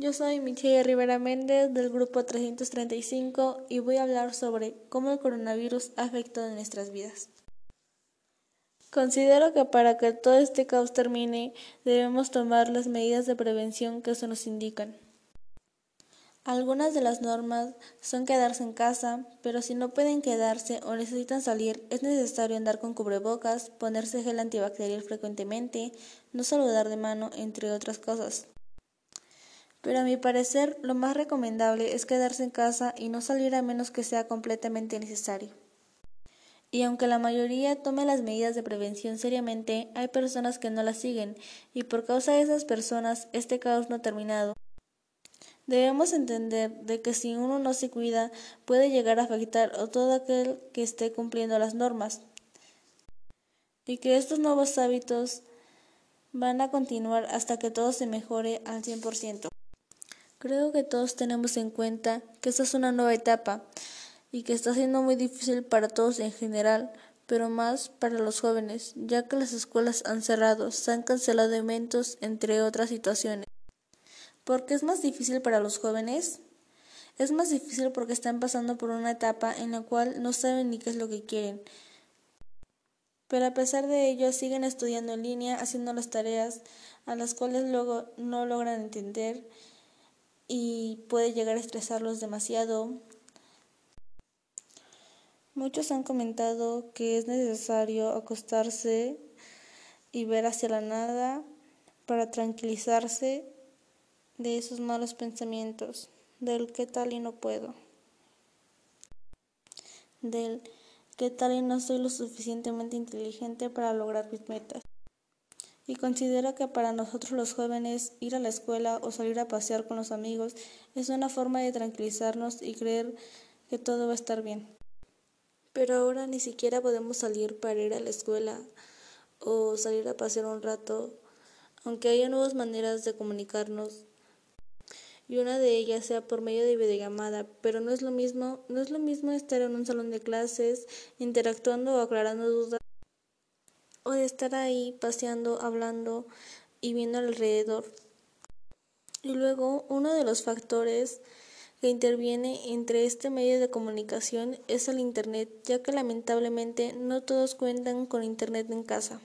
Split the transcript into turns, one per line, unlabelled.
Yo soy Michelle Rivera Méndez del grupo 335 y voy a hablar sobre cómo el coronavirus ha afectado nuestras vidas. Considero que para que todo este caos termine debemos tomar las medidas de prevención que se nos indican. Algunas de las normas son quedarse en casa, pero si no pueden quedarse o necesitan salir, es necesario andar con cubrebocas, ponerse gel antibacterial frecuentemente, no saludar de mano, entre otras cosas. Pero a mi parecer, lo más recomendable es quedarse en casa y no salir a menos que sea completamente necesario. Y aunque la mayoría tome las medidas de prevención seriamente, hay personas que no las siguen, y por causa de esas personas este caos no ha terminado. Debemos entender de que si uno no se cuida puede llegar a afectar a todo aquel que esté cumpliendo las normas y que estos nuevos hábitos van a continuar hasta que todo se mejore al 100%. Creo que todos tenemos en cuenta que esta es una nueva etapa y que está siendo muy difícil para todos en general, pero más para los jóvenes, ya que las escuelas han cerrado, se han cancelado eventos, entre otras situaciones. ¿Por qué es más difícil para los jóvenes? Es más difícil porque están pasando por una etapa en la cual no saben ni qué es lo que quieren. Pero a pesar de ello siguen estudiando en línea, haciendo las tareas a las cuales luego no logran entender y puede llegar a estresarlos demasiado. Muchos han comentado que es necesario acostarse y ver hacia la nada para tranquilizarse de esos malos pensamientos, del qué tal y no puedo, del qué tal y no soy lo suficientemente inteligente para lograr mis metas. Y considero que para nosotros los jóvenes ir a la escuela o salir a pasear con los amigos es una forma de tranquilizarnos y creer que todo va a estar bien. Pero ahora ni siquiera podemos salir para ir a la escuela o salir a pasear un rato, aunque haya nuevas maneras de comunicarnos y una de ellas sea por medio de videollamada, pero no es lo mismo, no es lo mismo estar en un salón de clases, interactuando o aclarando dudas, o de estar ahí paseando, hablando y viendo alrededor. Y luego, uno de los factores que interviene entre este medio de comunicación es el Internet, ya que lamentablemente no todos cuentan con Internet en casa.